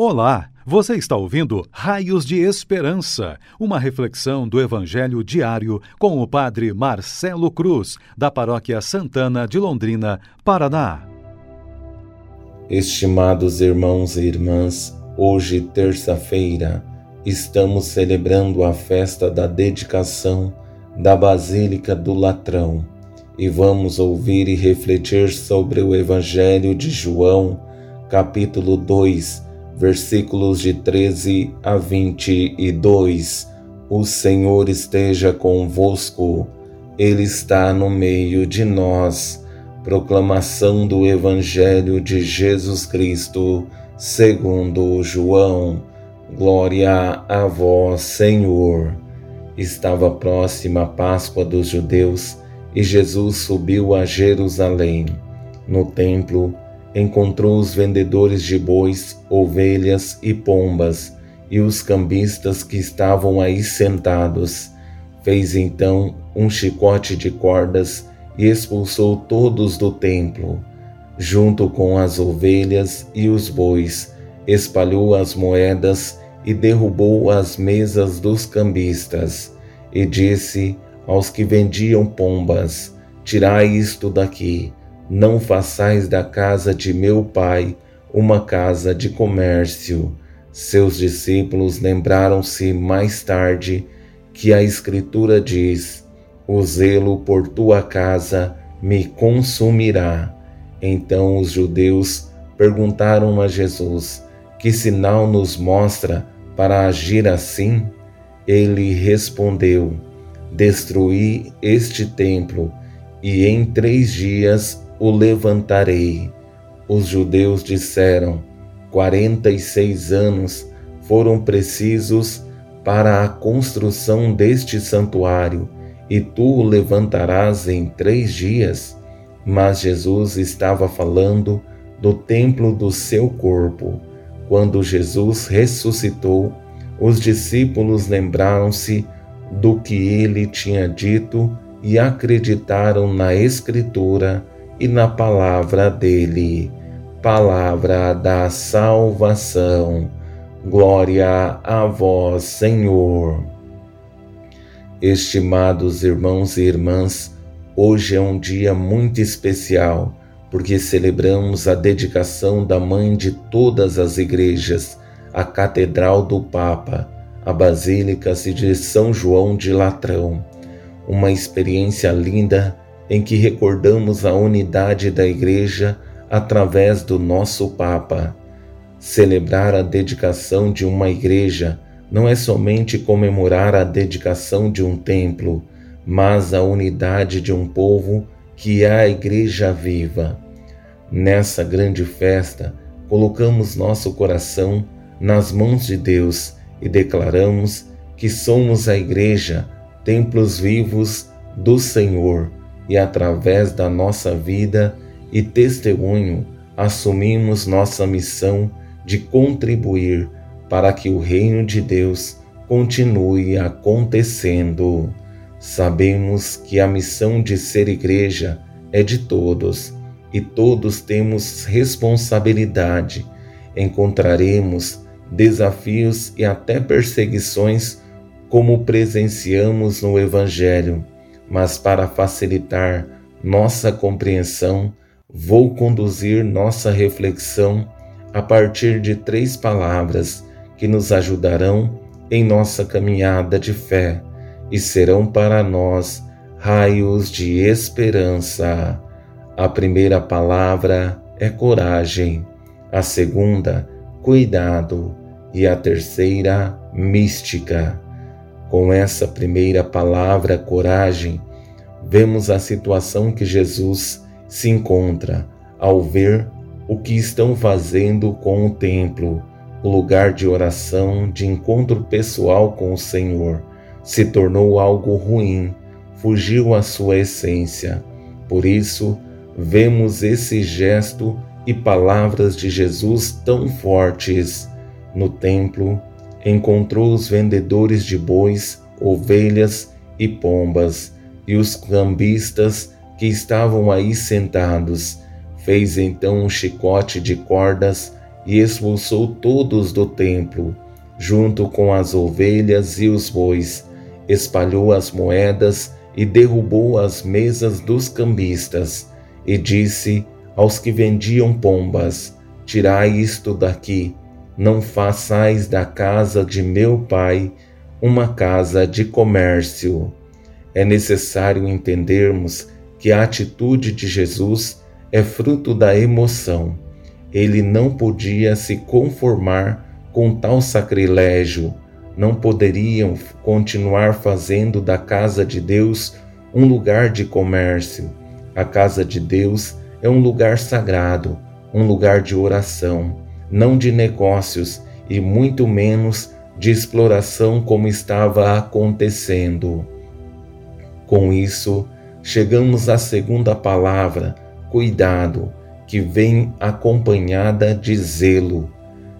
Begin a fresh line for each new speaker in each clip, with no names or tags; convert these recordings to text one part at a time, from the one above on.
Olá, você está ouvindo Raios de Esperança, uma reflexão do Evangelho diário com o Padre Marcelo Cruz, da Paróquia Santana de Londrina, Paraná.
Estimados irmãos e irmãs, hoje, terça-feira, estamos celebrando a festa da dedicação da Basílica do Latrão e vamos ouvir e refletir sobre o Evangelho de João, capítulo 2 versículos de 13 a 22. O Senhor esteja convosco, Ele está no meio de nós. Proclamação do Evangelho de Jesus Cristo, segundo João. Glória a vós, Senhor. Estava próxima a Páscoa dos judeus e Jesus subiu a Jerusalém. No templo, encontrou os vendedores de bois, ovelhas e pombas e os cambistas que estavam aí sentados. Fez então um chicote de cordas e expulsou todos do templo. Junto com as ovelhas e os bois, espalhou as moedas e derrubou as mesas dos cambistas. E disse aos que vendiam pombas: Tirai isto daqui não façais da casa de meu pai uma casa de comércio. Seus discípulos lembraram-se mais tarde que a Escritura diz: O zelo por tua casa me consumirá. Então os judeus perguntaram a Jesus: Que sinal nos mostra para agir assim? Ele respondeu: Destruí este templo, e em três dias o levantarei. Os judeus disseram: quarenta e seis anos foram precisos para a construção deste santuário, e tu o levantarás em três dias. Mas Jesus estava falando do templo do seu corpo. Quando Jesus ressuscitou, os discípulos lembraram-se do que ele tinha dito e acreditaram na Escritura e na palavra dele, palavra da salvação. Glória a vós, Senhor. Estimados irmãos e irmãs, hoje é um dia muito especial porque celebramos a dedicação da mãe de todas as igrejas, a Catedral do Papa, a Basílica de São João de Latrão. Uma experiência linda em que recordamos a unidade da Igreja através do nosso Papa. Celebrar a dedicação de uma igreja não é somente comemorar a dedicação de um templo, mas a unidade de um povo que é a Igreja viva. Nessa grande festa, colocamos nosso coração nas mãos de Deus e declaramos que somos a Igreja, templos vivos do Senhor e através da nossa vida e testemunho assumimos nossa missão de contribuir para que o reino de Deus continue acontecendo. Sabemos que a missão de ser igreja é de todos e todos temos responsabilidade. Encontraremos desafios e até perseguições, como presenciamos no Evangelho mas para facilitar nossa compreensão, vou conduzir nossa reflexão a partir de três palavras que nos ajudarão em nossa caminhada de fé e serão para nós raios de esperança. A primeira palavra é coragem, a segunda, cuidado e a terceira, mística. Com essa primeira palavra, coragem, vemos a situação que Jesus se encontra ao ver o que estão fazendo com o templo, o lugar de oração, de encontro pessoal com o Senhor, se tornou algo ruim, fugiu à sua essência. Por isso, vemos esse gesto e palavras de Jesus tão fortes. No templo, encontrou os vendedores de bois, ovelhas e pombas, e os cambistas que estavam aí sentados. Fez então um chicote de cordas e expulsou todos do templo, junto com as ovelhas e os bois, espalhou as moedas e derrubou as mesas dos cambistas, e disse aos que vendiam pombas: Tirai isto daqui, não façais da casa de meu pai uma casa de comércio. É necessário entendermos que a atitude de Jesus é fruto da emoção. Ele não podia se conformar com tal sacrilégio, não poderiam continuar fazendo da casa de Deus um lugar de comércio. A casa de Deus é um lugar sagrado, um lugar de oração, não de negócios e muito menos de exploração como estava acontecendo. Com isso, chegamos à segunda palavra, cuidado, que vem acompanhada de zelo.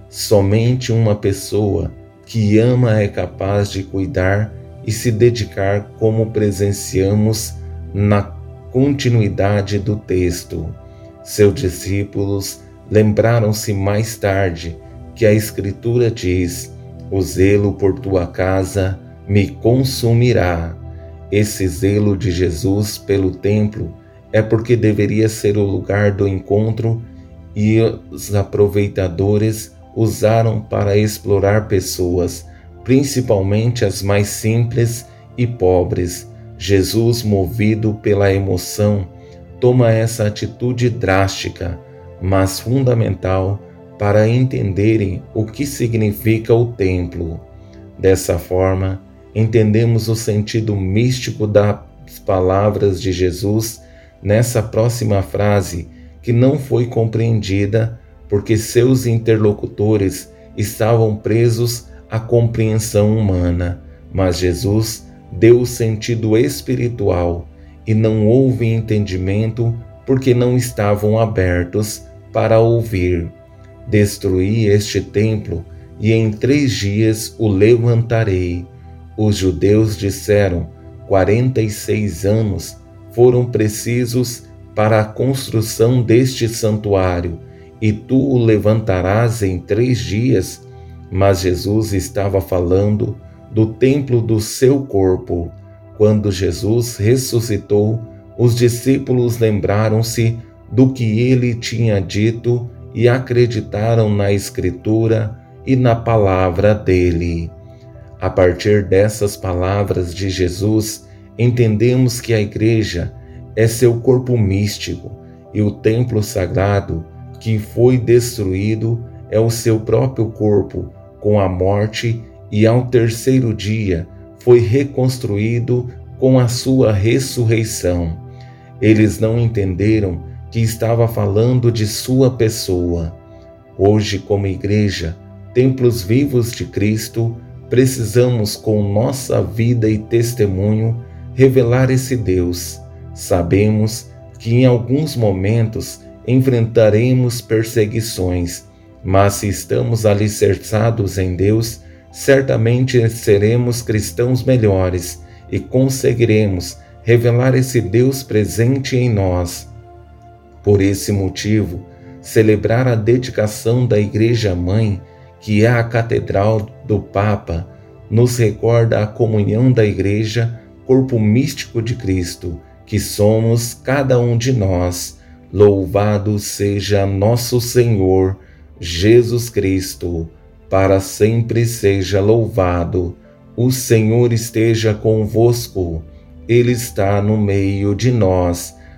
Somente uma pessoa que ama é capaz de cuidar e se dedicar, como presenciamos na continuidade do texto. Seus discípulos lembraram-se mais tarde que a Escritura diz: O zelo por tua casa me consumirá. Esse zelo de Jesus pelo templo é porque deveria ser o lugar do encontro e os aproveitadores usaram para explorar pessoas, principalmente as mais simples e pobres. Jesus, movido pela emoção, toma essa atitude drástica, mas fundamental para entenderem o que significa o templo. Dessa forma, entendemos o sentido místico das palavras de Jesus nessa próxima frase que não foi compreendida porque seus interlocutores estavam presos à compreensão humana, mas Jesus deu o sentido espiritual e não houve entendimento porque não estavam abertos para ouvir. Destruí este templo e em três dias o levantarei. Os judeus disseram: quarenta e seis anos foram precisos para a construção deste santuário e tu o levantarás em três dias. Mas Jesus estava falando do templo do seu corpo. Quando Jesus ressuscitou, os discípulos lembraram-se do que ele tinha dito e acreditaram na Escritura e na palavra dele. A partir dessas palavras de Jesus, entendemos que a Igreja é seu corpo místico e o templo sagrado que foi destruído é o seu próprio corpo com a morte e ao terceiro dia foi reconstruído com a sua ressurreição. Eles não entenderam que estava falando de sua pessoa. Hoje, como igreja, templos vivos de Cristo, precisamos, com nossa vida e testemunho, revelar esse Deus. Sabemos que em alguns momentos enfrentaremos perseguições, mas se estamos alicerçados em Deus, certamente seremos cristãos melhores e conseguiremos revelar esse Deus presente em nós. Por esse motivo, celebrar a dedicação da Igreja Mãe, que é a Catedral do Papa, nos recorda a comunhão da Igreja, corpo místico de Cristo, que somos cada um de nós Louvado seja nosso Senhor Jesus Cristo, para sempre seja louvado. O Senhor esteja convosco, Ele está no meio de nós.